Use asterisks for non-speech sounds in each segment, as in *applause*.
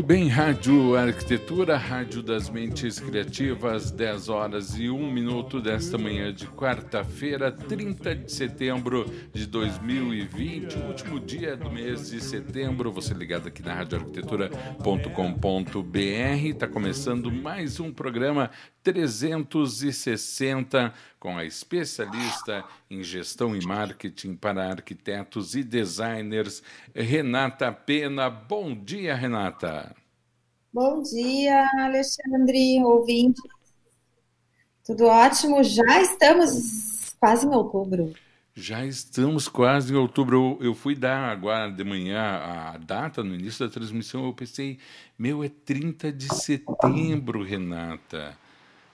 Muito bem, Rádio Arquitetura, Rádio das Mentes Criativas, 10 horas e 1 minuto desta manhã de quarta-feira, 30 de setembro de 2020, último dia do mês de setembro. Você ligado aqui na radioarquitetura.com.br, está começando mais um programa 360 com a especialista em gestão e marketing para arquitetos e designers, Renata Pena. Bom dia, Renata. Bom dia, Alexandre, ouvinte. Tudo ótimo? Já estamos quase em outubro. Já estamos quase em outubro. Eu, eu, fui dar agora de manhã a data no início da transmissão. Eu pensei, meu, é 30 de setembro, Renata.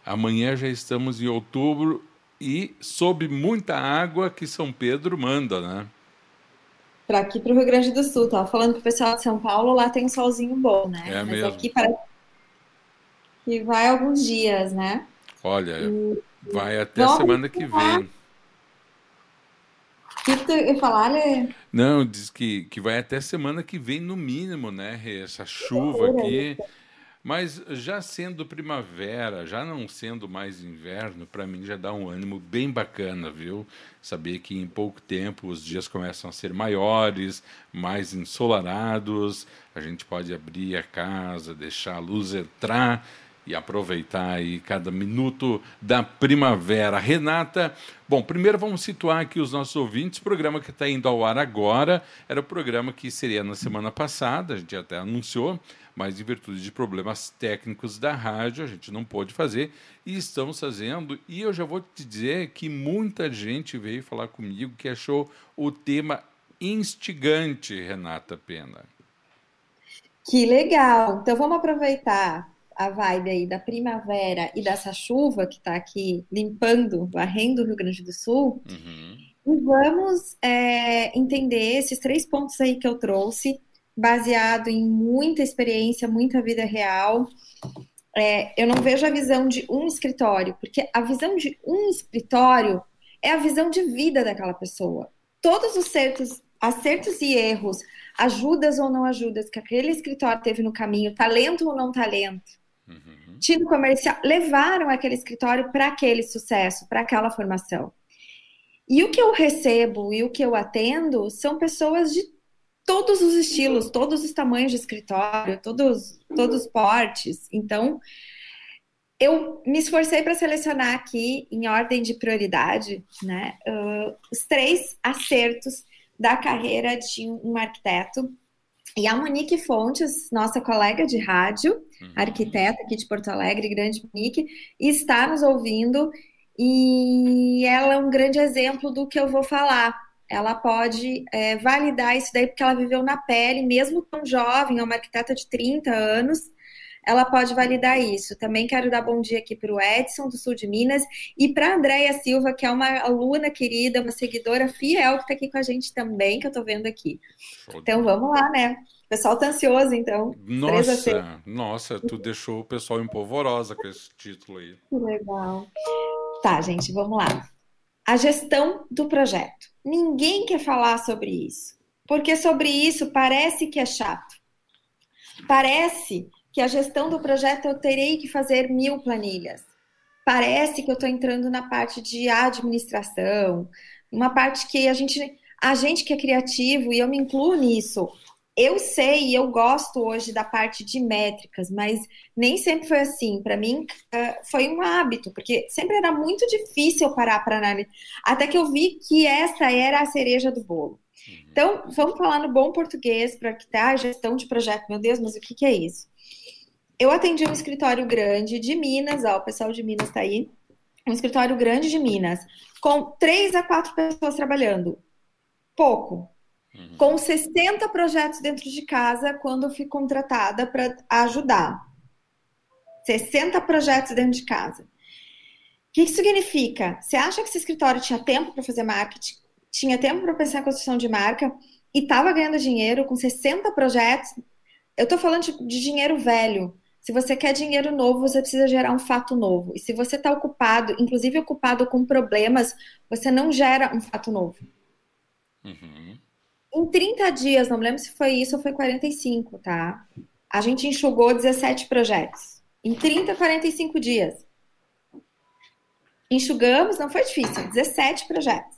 Amanhã já estamos em outubro e sob muita água que São Pedro manda, né? Para aqui para o Rio Grande do Sul, tava falando para o pessoal de São Paulo, lá tem um solzinho bom, né? É Mas mesmo. aqui parece que vai alguns dias, né? Olha, E- vai até Vamos semana que vem. O que, tu ia falar, Lê? Não, diz que, que vai até semana que vem no mínimo, né? Essa chuva aqui. Mas já sendo primavera, já não sendo mais inverno, para mim já dá um ânimo bem bacana, viu? Saber que em pouco tempo os dias começam a ser maiores, mais ensolarados, a gente pode abrir a casa, deixar a luz entrar e aproveitar aí cada minuto da primavera. Renata, bom, primeiro vamos situar aqui os nossos ouvintes. O programa que está indo ao ar agora era o programa que seria na semana passada, a gente até anunciou, mas em virtude de problemas técnicos da rádio, a gente não pôde fazer e estamos fazendo. E eu já vou te dizer que muita gente veio falar comigo que achou o tema instigante, Renata Pena. Que legal! Então vamos aproveitar a vibe aí da primavera e dessa chuva que está aqui limpando, varrendo o Rio Grande do Sul. Uhum. E vamos é, entender esses três pontos aí que eu trouxe, baseado em muita experiência, muita vida real. É, eu não vejo a visão de um escritório, porque a visão de um escritório é a visão de vida daquela pessoa. Todos os certos, acertos e erros, ajudas ou não ajudas que aquele escritório teve no caminho, talento ou não talento, Uhum. time comercial, levaram aquele escritório para aquele sucesso, para aquela formação. E o que eu recebo e o que eu atendo são pessoas de todos os estilos, todos os tamanhos de escritório, todos, todos os portes. Então, eu me esforcei para selecionar aqui, em ordem de prioridade, né, uh, os três acertos da carreira de um arquiteto. E a Monique Fontes, nossa colega de rádio, Uhum. arquiteta aqui de Porto Alegre, grande Monique, está nos ouvindo e ela é um grande exemplo do que eu vou falar. Ela pode é, validar isso daí porque ela viveu na pele, mesmo tão jovem, é uma arquiteta de 30 anos, ela pode validar isso. Também quero dar bom dia aqui para o Edson, do sul de Minas, e para a Andréia Silva, que é uma aluna querida, uma seguidora fiel que está aqui com a gente também, que eu estou vendo aqui. Então vamos lá, né? O pessoal tá ansioso, então. Nossa, nossa, tu deixou o pessoal empolvorosa com esse título aí. Que legal. Tá, gente, vamos lá. A gestão do projeto. Ninguém quer falar sobre isso, porque sobre isso parece que é chato. Parece que a gestão do projeto eu terei que fazer mil planilhas. Parece que eu estou entrando na parte de administração, uma parte que a gente, a gente que é criativo e eu me incluo nisso. Eu sei e eu gosto hoje da parte de métricas, mas nem sempre foi assim. Para mim, eh, foi um hábito, porque sempre era muito difícil parar para analisar. Até que eu vi que essa era a cereja do bolo. Então, vamos falar no bom português para que tá a gestão de projeto. Meu Deus, mas o que, que é isso? Eu atendi um escritório grande de Minas, ó, o pessoal de Minas está aí. Um escritório grande de Minas, com três a quatro pessoas trabalhando. pouco. Uhum. Com 60 projetos dentro de casa quando eu fui contratada para ajudar. 60 projetos dentro de casa. O que isso significa? Você acha que esse escritório tinha tempo para fazer marketing? Tinha tempo para pensar em construção de marca? E estava ganhando dinheiro com 60 projetos? Eu estou falando de, de dinheiro velho. Se você quer dinheiro novo, você precisa gerar um fato novo. E se você está ocupado, inclusive ocupado com problemas, você não gera um fato novo. Uhum. Em 30 dias, não lembro se foi isso ou foi 45, tá? A gente enxugou 17 projetos. Em 30, 45 dias. Enxugamos, não foi difícil, 17 projetos.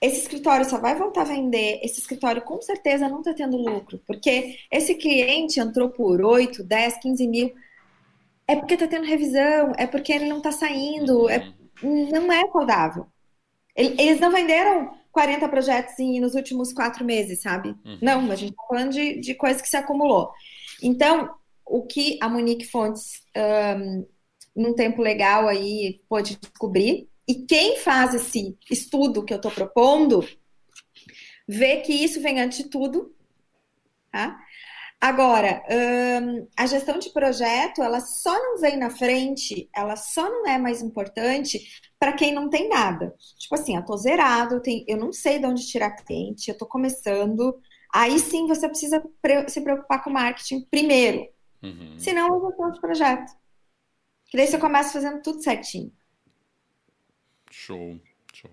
Esse escritório só vai voltar a vender, esse escritório com certeza não está tendo lucro, porque esse cliente entrou por 8, 10, 15 mil, é porque está tendo revisão, é porque ele não está saindo, é, não é saudável. Eles não venderam 40 projetos nos últimos quatro meses, sabe? Uhum. Não, a gente está falando de, de coisa que se acumulou. Então, o que a Monique Fontes, um, num tempo legal aí, pôde descobrir e quem faz esse estudo que eu estou propondo, vê que isso vem antes de tudo. Tá? Agora, hum, a gestão de projeto, ela só não vem na frente, ela só não é mais importante para quem não tem nada. Tipo assim, eu tô zerado, eu, tenho, eu não sei de onde tirar cliente, eu tô começando. Aí sim você precisa se preocupar com marketing primeiro. Uhum. Senão eu vou de projeto. Que daí você começa fazendo tudo certinho. Show, show.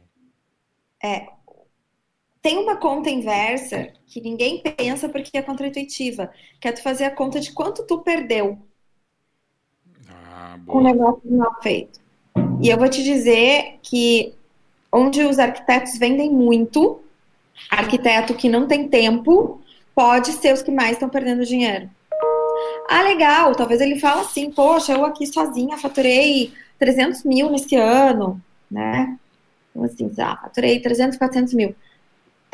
É, tem uma conta inversa que ninguém pensa porque é contraintuitiva, que é tu fazer a conta de quanto tu perdeu ah, com o negócio mal feito. E eu vou te dizer que onde os arquitetos vendem muito, arquiteto que não tem tempo, pode ser os que mais estão perdendo dinheiro. Ah, legal, talvez ele fale assim, poxa, eu aqui sozinha faturei 300 mil nesse ano né? Então, assim, ah, faturei 300, 400 mil.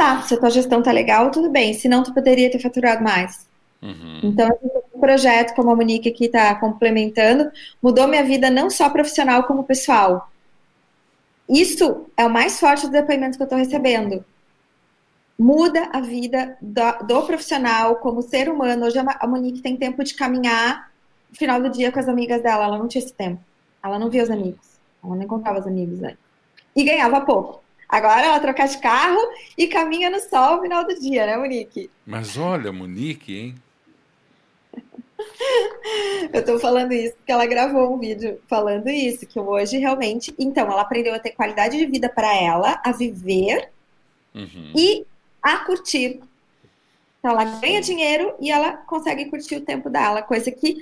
Tá, se a tua gestão tá legal, tudo bem. Senão, tu poderia ter faturado mais. Uhum. Então, um projeto como a Monique aqui está complementando, mudou minha vida não só profissional, como pessoal. Isso é o mais forte do depoimento que eu estou recebendo. Muda a vida do, do, profissional como ser humano. Hoje a Monique tem tempo de caminhar no final do dia com as amigas dela. Ela não tinha esse tempo. Ela não via os amigos. Ela nem contava os amigos né? E ganhava pouco. Agora ela troca de carro e caminha no sol no final do dia, né, Monique? Mas olha, Monique, hein? *laughs* eu tô falando isso porque ela gravou um vídeo falando isso, que hoje realmente. Então, ela aprendeu a ter qualidade de vida para ela, a viver uhum. e a curtir. Então, ela ganha dinheiro e ela consegue curtir o tempo dela, coisa que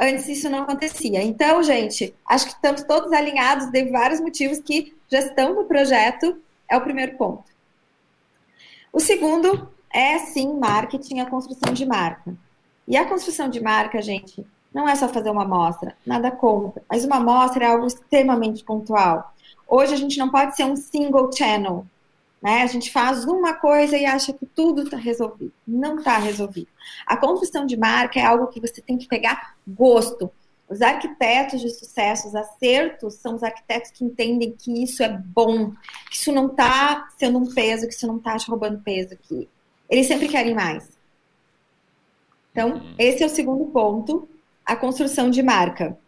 Antes isso não acontecia. Então, gente, acho que estamos todos alinhados de vários motivos que gestão do projeto é o primeiro ponto. O segundo é sim marketing, a construção de marca. E a construção de marca, gente, não é só fazer uma amostra, nada contra, mas uma amostra é algo extremamente pontual. Hoje a gente não pode ser um single channel, né? A gente faz uma coisa e acha que tudo está resolvido. Não está resolvido. A construção de marca é algo que você tem que pegar gosto. Os arquitetos de sucesso, os acertos, são os arquitetos que entendem que isso é bom, que isso não está sendo um peso, que isso não está te roubando peso, que eles sempre querem mais. Então, uhum. esse é o segundo ponto, a construção de marca.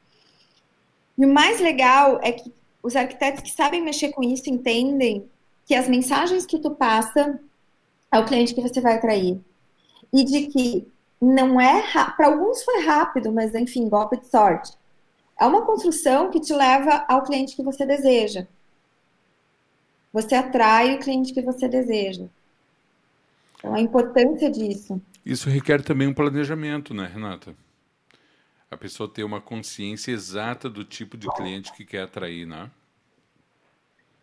E o mais legal é que os arquitetos que sabem mexer com isso entendem que as mensagens que tu passa ao cliente que você vai atrair e de que não é para alguns foi rápido, mas enfim, golpe de sorte. É uma construção que te leva ao cliente que você deseja. Você atrai o cliente que você deseja. Então, a importância disso. Isso requer também um planejamento, né, Renata? A pessoa ter uma consciência exata do tipo de cliente que quer atrair, né?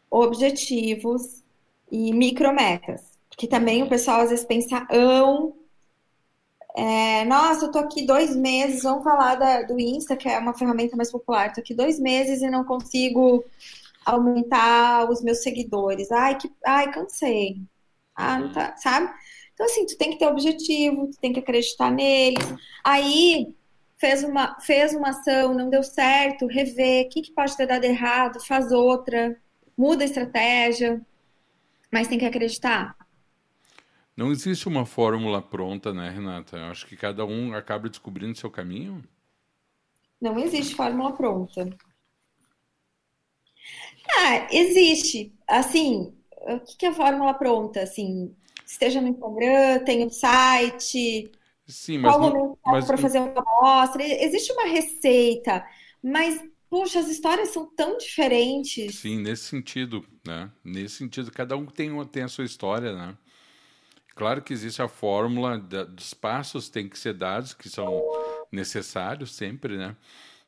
Objetivos e micrometas. Porque também o pessoal às vezes pensa, ão, é, nossa, eu tô aqui dois meses, vamos falar da, do Insta, que é uma ferramenta mais popular, tô aqui dois meses e não consigo aumentar os meus seguidores. Ai, que, ai, cansei. Ah, não tá, sabe? Então, assim, tu tem que ter objetivo, tu tem que acreditar neles. Aí, fez uma, fez uma ação, não deu certo, rever, o que, que pode ter dado errado, faz outra muda a estratégia. Mas tem que acreditar. Não existe uma fórmula pronta, né, Renata? Eu acho que cada um acaba descobrindo seu caminho. Não existe fórmula pronta. Ah, existe. Assim, o que é a fórmula pronta? Assim, esteja no Instagram, tem um site. Sim, mas, qual momento para fazer uma amostra? Existe uma receita, mas Puxa, as histórias são tão diferentes. Sim, nesse sentido, né? Nesse sentido, cada um tem, uma, tem a sua história, né? Claro que existe a fórmula da, dos passos tem que ser dados, que são necessários sempre, né?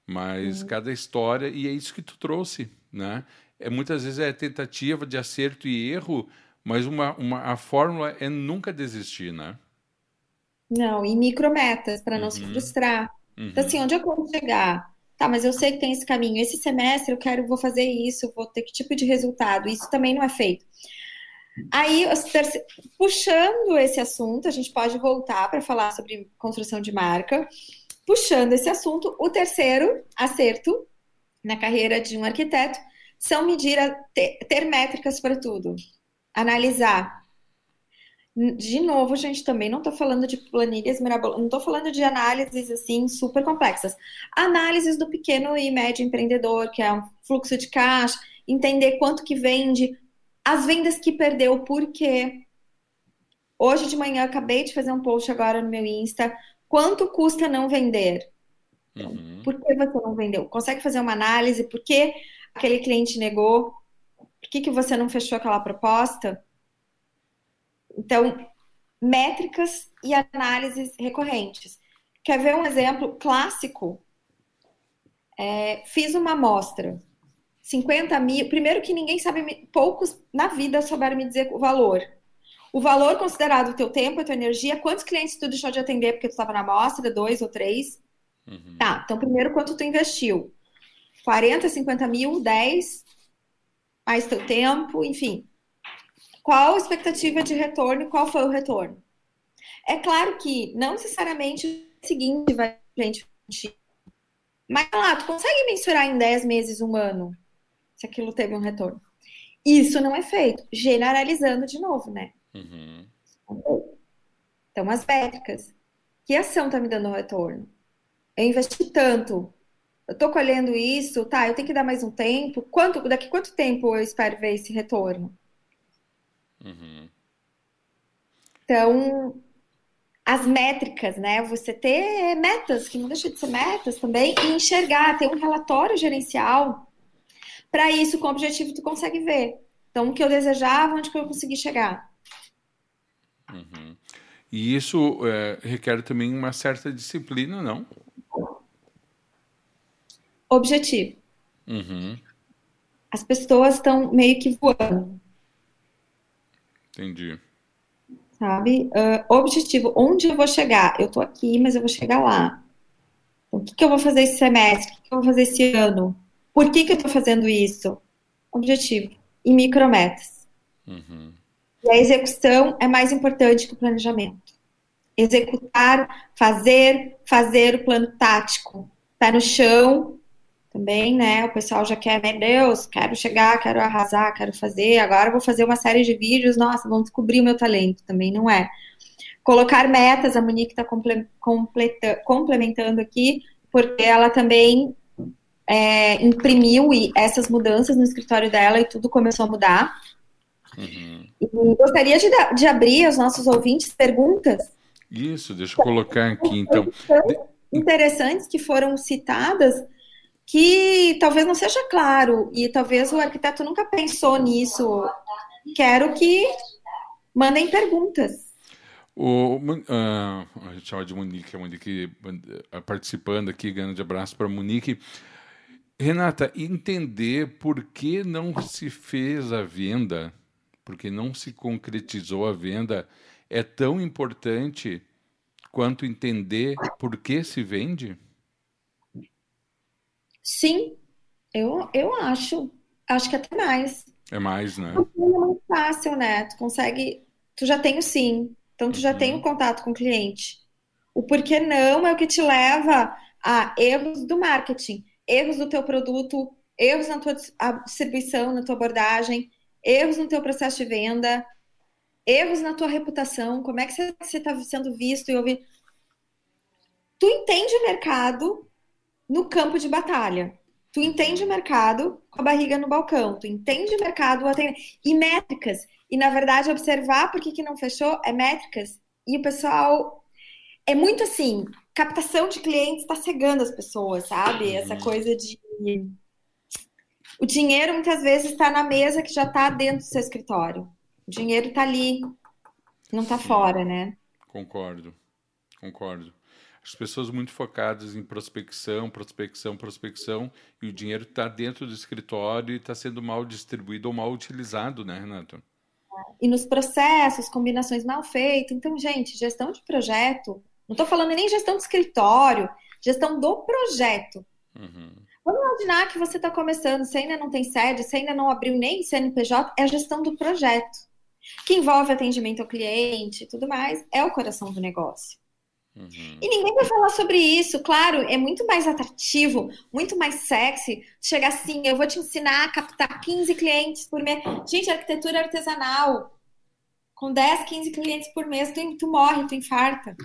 Mas uhum. cada história, e é isso que tu trouxe, né? É, muitas vezes é tentativa de acerto e erro, mas uma, uma, a fórmula é nunca desistir, né? Não, e micrometas, para não uhum. se frustrar. Uhum. Então, assim, onde eu quero chegar? Tá, mas eu sei que tem esse caminho. Esse semestre eu quero, vou fazer isso, vou ter que tipo de resultado. Isso também não é feito. Aí, puxando esse assunto, a gente pode voltar para falar sobre construção de marca. Puxando esse assunto, o terceiro acerto na carreira de um arquiteto são medir, ter, ter métricas para tudo, analisar de novo, gente, também não estou falando de planilhas mirabolantes, não estou falando de análises assim super complexas. Análises do pequeno e médio empreendedor, que é um fluxo de caixa, entender quanto que vende, as vendas que perdeu, por quê. Hoje de manhã acabei de fazer um post agora no meu Insta. Quanto custa não vender? Uhum. Por que você não vendeu? Consegue fazer uma análise? Por que aquele cliente negou? Por que, que você não fechou aquela proposta? Então, métricas e análises recorrentes. Quer ver um exemplo clássico? É, fiz uma amostra. 50 mil. Primeiro que ninguém sabe, poucos na vida souberam me dizer o valor. O valor considerado o teu tempo, a tua energia, quantos clientes tu deixou de atender porque tu estava na amostra, dois ou três? Uhum. Tá, então primeiro quanto tu investiu? 40, 50 mil, 10, mais teu tempo, enfim qual a expectativa de retorno e qual foi o retorno. É claro que não necessariamente o seguinte vai gente. Mas lá, tu consegue mensurar em 10 meses, um ano, se aquilo teve um retorno. Isso não é feito. Generalizando de novo, né? Uhum. Então, as métricas. Que ação está me dando retorno? Eu investi tanto. Eu estou colhendo isso, tá? Eu tenho que dar mais um tempo. Quanto, daqui quanto tempo eu espero ver esse retorno? Uhum. Então, as métricas, né? Você ter metas, que não deixa de ser metas também, e enxergar, ter um relatório gerencial. Para isso, com o objetivo, tu consegue ver. Então, o que eu desejava, onde que eu consegui chegar. Uhum. E isso é, requer também uma certa disciplina, não? Objetivo. Uhum. As pessoas estão meio que voando. Entendi. Sabe? Uh, objetivo, onde eu vou chegar? Eu tô aqui, mas eu vou chegar lá. Então, o que, que eu vou fazer esse semestre? O que, que eu vou fazer esse ano? Por que, que eu tô fazendo isso? Objetivo. E micrometas. Uhum. E a execução é mais importante que o planejamento. Executar, fazer, fazer o plano tático. Pé no chão, também, né? O pessoal já quer, meu Deus, quero chegar, quero arrasar, quero fazer, agora vou fazer uma série de vídeos, nossa, vão descobrir o meu talento. Também não é. Colocar metas, a Monique está complementando aqui, porque ela também é, imprimiu essas mudanças no escritório dela e tudo começou a mudar. Uhum. E gostaria de, de abrir aos nossos ouvintes perguntas. Isso, deixa eu colocar aqui então. Interessantes que foram citadas que talvez não seja claro e talvez o arquiteto nunca pensou nisso. Quero que mandem perguntas. O, uh, a gente chama de Monique, a Monique uh, participando aqui, grande abraço para Monique. Renata, entender por que não se fez a venda, porque não se concretizou a venda, é tão importante quanto entender por que se vende? Sim, eu, eu acho. Acho que até mais. É mais, né? É muito fácil, né? Tu consegue. Tu já tem o sim. Então, tu uhum. já tem o um contato com o cliente. O porquê não é o que te leva a erros do marketing, erros do teu produto, erros na tua distribuição, na tua abordagem. erros no teu processo de venda, erros na tua reputação, como é que você está sendo visto e ouvido. Tu entende o mercado no campo de batalha. Tu entende o mercado com a barriga no balcão. Tu entende o mercado e métricas. E, na verdade, observar por que, que não fechou é métricas. E o pessoal é muito assim, captação de clientes está cegando as pessoas, sabe? Essa uhum. coisa de o dinheiro muitas vezes está na mesa que já está dentro do seu escritório. O dinheiro está ali, não está fora, né? Concordo, concordo. As pessoas muito focadas em prospecção, prospecção, prospecção, e o dinheiro está dentro do escritório e está sendo mal distribuído ou mal utilizado, né, Renato? E nos processos, combinações mal feitas. Então, gente, gestão de projeto, não estou falando nem gestão de escritório, gestão do projeto. Uhum. Vamos imaginar que você está começando, você ainda não tem sede, você ainda não abriu nem CNPJ, é a gestão do projeto, que envolve atendimento ao cliente e tudo mais, é o coração do negócio. Uhum. E ninguém vai falar sobre isso, claro, é muito mais atrativo, muito mais sexy chegar assim, eu vou te ensinar a captar 15 clientes por mês. Gente, arquitetura artesanal, com 10, 15 clientes por mês, tu, tu morre, tu infarta.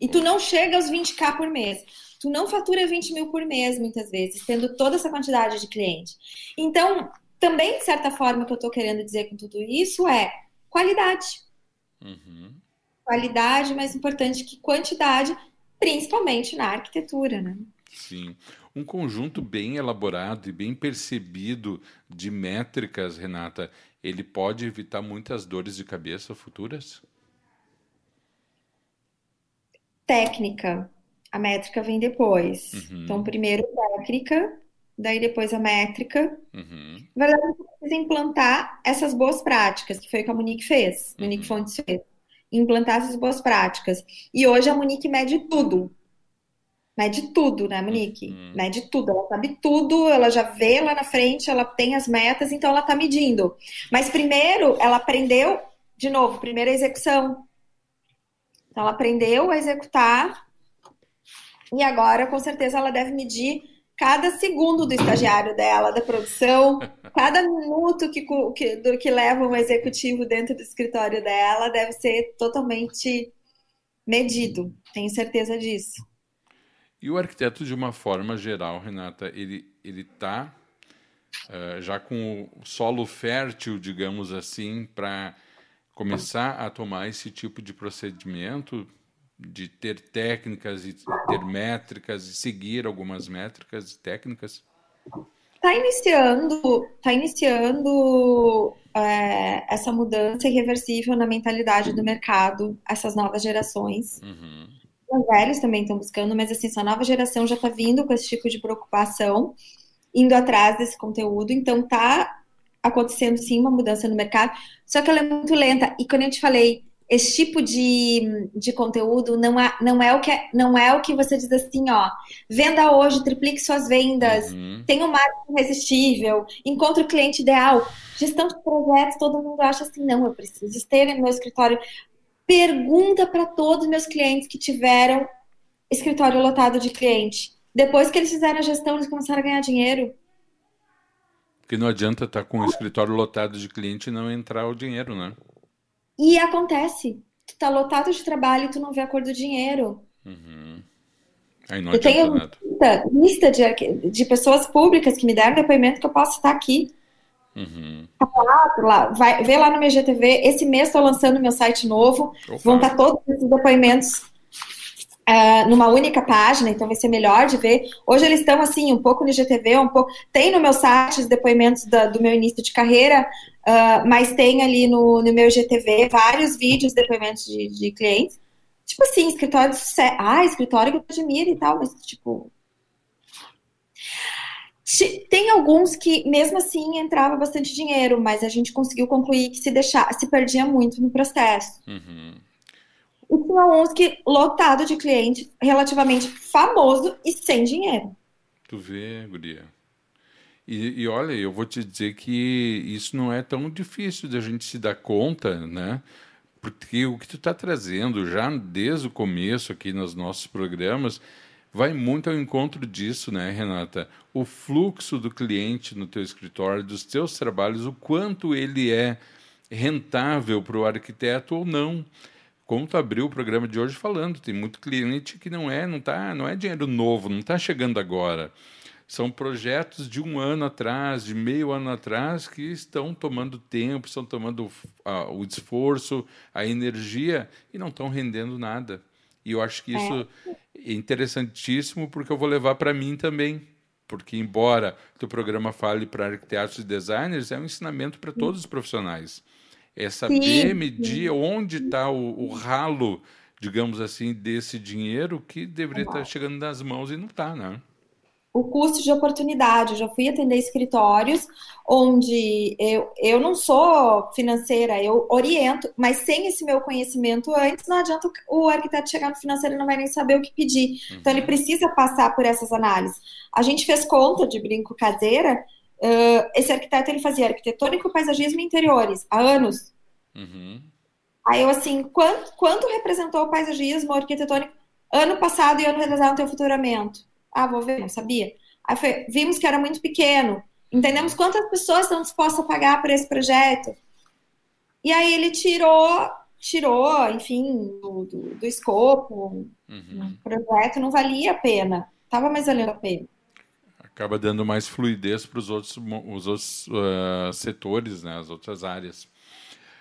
E tu não chega aos 20k por mês. Tu não fatura 20 mil por mês, muitas vezes, tendo toda essa quantidade de cliente. Então, também, de certa forma, o que eu estou querendo dizer com tudo isso é qualidade. Uhum. Qualidade mais importante que quantidade, principalmente na arquitetura, né? Sim. Um conjunto bem elaborado e bem percebido de métricas, Renata, ele pode evitar muitas dores de cabeça futuras? técnica. A métrica vem depois. Uhum. Então, primeiro técnica, daí depois a métrica. Uhum. Na verdade, você precisa implantar essas boas práticas, que foi o que a Monique fez, uhum. Monique Fontes fez. Implantar essas boas práticas. E hoje a Monique mede tudo. Mede tudo, né, Monique? Uhum. Mede tudo. Ela sabe tudo, ela já vê lá na frente, ela tem as metas, então ela tá medindo. Mas primeiro, ela aprendeu, de novo, primeiro a execução. Então, ela aprendeu a executar e agora, com certeza, ela deve medir cada segundo do estagiário dela, da produção, cada minuto que, que, do que leva um executivo dentro do escritório dela deve ser totalmente medido. Tenho certeza disso. E o arquiteto, de uma forma geral, Renata, ele ele está uh, já com o solo fértil, digamos assim, para começar a tomar esse tipo de procedimento, de ter técnicas e ter métricas e seguir algumas métricas e técnicas? Está iniciando, tá iniciando é, essa mudança irreversível na mentalidade do mercado, essas novas gerações. Uhum. Os velhos também estão buscando, mas assim, essa nova geração já está vindo com esse tipo de preocupação, indo atrás desse conteúdo, então está acontecendo sim uma mudança no mercado, só que ela é muito lenta. E quando eu te falei, esse tipo de, de conteúdo não é, não, é o que é, não é o que você diz assim, ó, venda hoje, triplique suas vendas, uhum. tenha um marketing irresistível, encontre o cliente ideal. Gestão de projetos, todo mundo acha assim, não, eu preciso ter no meu escritório. Pergunta para todos os meus clientes que tiveram escritório lotado de cliente. Depois que eles fizeram a gestão, eles começaram a ganhar dinheiro. Porque não adianta estar tá com o escritório lotado de cliente e não entrar o dinheiro, né? E acontece. Tu tá lotado de trabalho e tu não vê a cor do dinheiro. Uhum. Aí não eu tenho nada. lista, lista de, de pessoas públicas que me deram depoimento que eu posso estar aqui. Uhum. Lá, vai, vê lá no meu GTV. Esse mês estou lançando meu site novo. Opa. Vão estar todos esses depoimentos uh, numa única página, então vai ser melhor de ver. Hoje eles estão assim, um pouco no IGTV, um pouco. Tem no meu site os depoimentos da, do meu início de carreira, uh, mas tem ali no, no meu IGTV vários vídeos, depoimentos de, de clientes. Tipo assim, escritório de sucesso. Ah, escritório que eu admiro e tal, mas tipo. Tem alguns que, mesmo assim, entrava bastante dinheiro, mas a gente conseguiu concluir que se deixar, se perdia muito no processo. Uhum. E tinha uns que lotado de cliente, relativamente famoso e sem dinheiro. Tu vê, Guria. E, e, olha, eu vou te dizer que isso não é tão difícil de a gente se dar conta, né? Porque o que tu está trazendo já desde o começo aqui nos nossos programas vai muito ao encontro disso, né, Renata? O fluxo do cliente no teu escritório, dos teus trabalhos, o quanto ele é rentável para o arquiteto ou não. Como tu abriu o programa de hoje falando, tem muito cliente que não é, não tá, não é dinheiro novo, não está chegando agora. São projetos de um ano atrás, de meio ano atrás, que estão tomando tempo, estão tomando o esforço, a energia e não estão rendendo nada. E eu acho que isso é, é interessantíssimo porque eu vou levar para mim também. Porque, embora o programa fale para arquitetos e designers, é um ensinamento para todos os profissionais. É saber sim, medir sim. onde está o, o, ralo, digamos assim, desse dinheiro que deveria estar tá chegando nas mãos e não está, né? o custo de oportunidade. Eu já fui atender escritórios onde eu, eu não sou financeira, eu oriento, mas sem esse meu conhecimento antes, não adianta o arquiteto chegar no financeiro e não vai nem saber o que pedir. Uhum. Então, ele precisa passar por essas análises. A gente fez conta de brinco caseira, uh, esse arquiteto ele fazia arquitetônico, paisagismo e interiores, há anos. Uhum. Aí eu, assim, quanto, quanto representou o paisagismo, o arquitetônico, ano passado e ano retrasado no teu futuramento? Ah, vou ver, não sabia. Aí foi, vimos que era muito pequeno. Entendemos quantas pessoas estão dispostas a pagar por esse projeto. E aí ele tirou, tirou, enfim, do, do, do escopo. Uhum. O projeto não valia a pena. Tava mais valendo a pena. Acaba dando mais fluidez para os outros, os outros uh, setores, né, as outras áreas.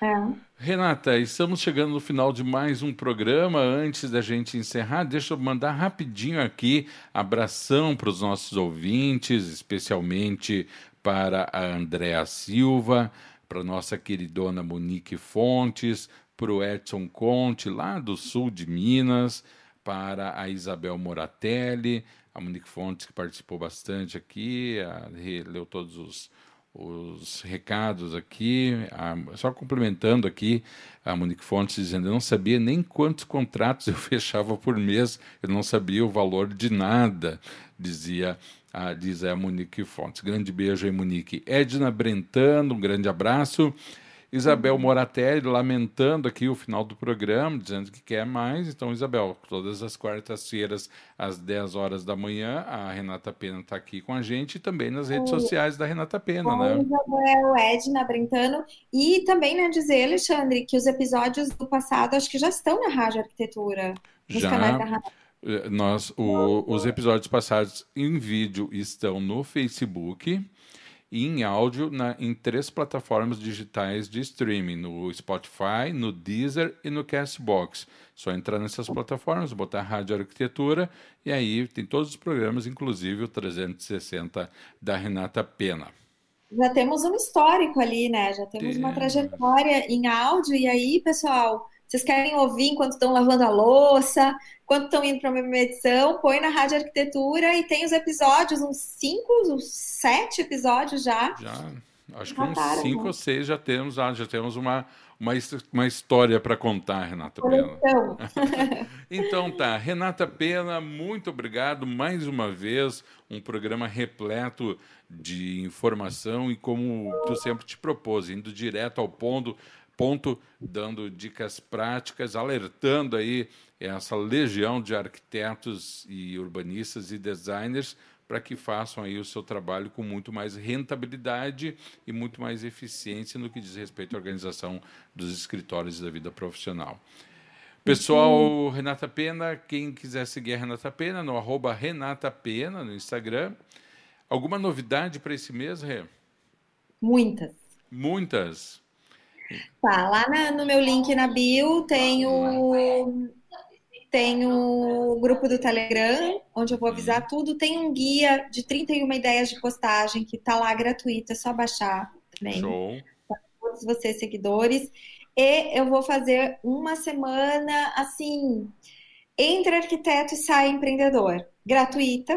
É. Renata, estamos chegando no final de mais um programa. Antes da gente encerrar, deixa eu mandar rapidinho aqui abração para os nossos ouvintes, especialmente para a Andréa Silva, para a nossa queridona Monique Fontes, para o Edson Conte, lá do sul de Minas, para a Isabel Moratelli, a Monique Fontes, que participou bastante aqui, a, leu todos os os recados aqui, a, só complementando aqui a Monique Fontes dizendo, eu não sabia nem quantos contratos eu *laughs* fechava por mês, eu não sabia o valor de nada, dizia a, diz a Monique Fontes. Grande beijo aí, Monique. Edna Brentano, um grande abraço. Isabel. Moratelli lamentando aqui o final do programa, dizendo que quer mais. Então, Isabel, todas as quartas-feiras, às 10 horas da manhã, a Renata Pena está aqui com a gente e também nas redes Oi. sociais da Renata Pena, Oi, né? Isabel, Edna Brentano. E também, né, dizer, Alexandre, que os episódios do passado acho que já estão na Rádio Arquitetura, nos já. canais da Rádio. Eh, nós, o, os episódios passados em vídeo estão no Facebook e em áudio na, em três plataformas digitais de streaming, no Spotify, no Deezer e no Castbox. Só entrar nessas plataformas, botar Rádio Arquitetura e aí tem todos os programas, inclusive o 360 da Renata Pena. Já temos um histórico ali, né? Já temos tem... uma trajetória em áudio e aí, pessoal, vocês querem ouvir enquanto estão lavando a louça, enquanto estão indo para uma edição, põe na Rádio Arquitetura e tem os episódios, uns cinco, uns sete episódios já. Já, acho que uns cinco né? ou seis já temos, já temos uma, uma, uma história para contar, Renata Pena. Então. *laughs* então tá, Renata Pena, muito obrigado mais uma vez, um programa repleto de informação e como tu sempre te propôs, indo direto ao ponto, ponto, dando dicas práticas, alertando aí essa legião de arquitetos e urbanistas e designers para que façam aí o seu trabalho com muito mais rentabilidade e muito mais eficiência no que diz respeito à organização dos escritórios da vida profissional. Pessoal, Renata Pena, quem quiser seguir a Renata Pena, no arroba Renata Pena no Instagram. Alguma novidade para esse mês, Rê? Muitas. Muitas. Tá, lá na, no meu link na bio tem o, tem o grupo do Telegram, onde eu vou avisar tudo. Tem um guia de 31 ideias de postagem que tá lá gratuito, é só baixar também. Show. Para todos vocês seguidores. E eu vou fazer uma semana assim, entre arquiteto e sai empreendedor, gratuita.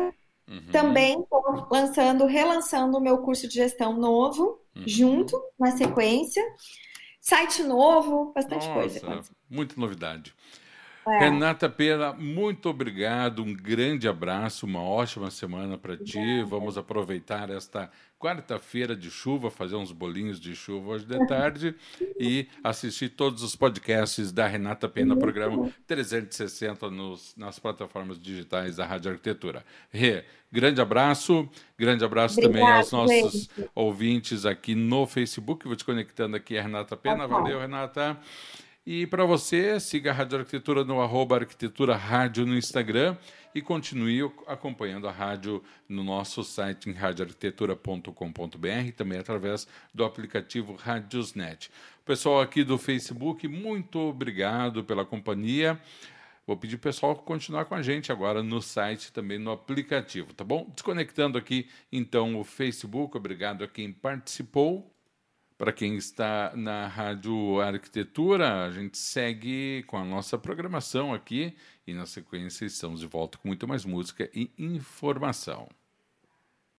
Uhum. Também estou lançando, relançando o meu curso de gestão novo, uhum. junto, na sequência. Site novo, bastante Nossa, coisa. Muita novidade. É. Renata Pena, muito obrigado, um grande abraço, uma ótima semana para ti. Vamos aproveitar esta quarta-feira de chuva, fazer uns bolinhos de chuva hoje de tarde *laughs* e assistir todos os podcasts da Renata Pena, programa 360 nos, nas plataformas digitais da Rádio Arquitetura. Rê, grande abraço, grande abraço Obrigada, também aos nossos gente. ouvintes aqui no Facebook. Vou te conectando aqui a Renata Pena. Valeu, Renata. E para você, siga a Rádio Arquitetura no arroba Arquitetura Rádio no Instagram e continue acompanhando a rádio no nosso site em radioarquitetura.com.br, também através do aplicativo Radiosnet. Pessoal aqui do Facebook, muito obrigado pela companhia. Vou pedir o pessoal continuar com a gente agora no site, também no aplicativo, tá bom? Desconectando aqui então o Facebook, obrigado a quem participou. Para quem está na Rádio Arquitetura, a gente segue com a nossa programação aqui e na sequência estamos de volta com muito mais música e informação.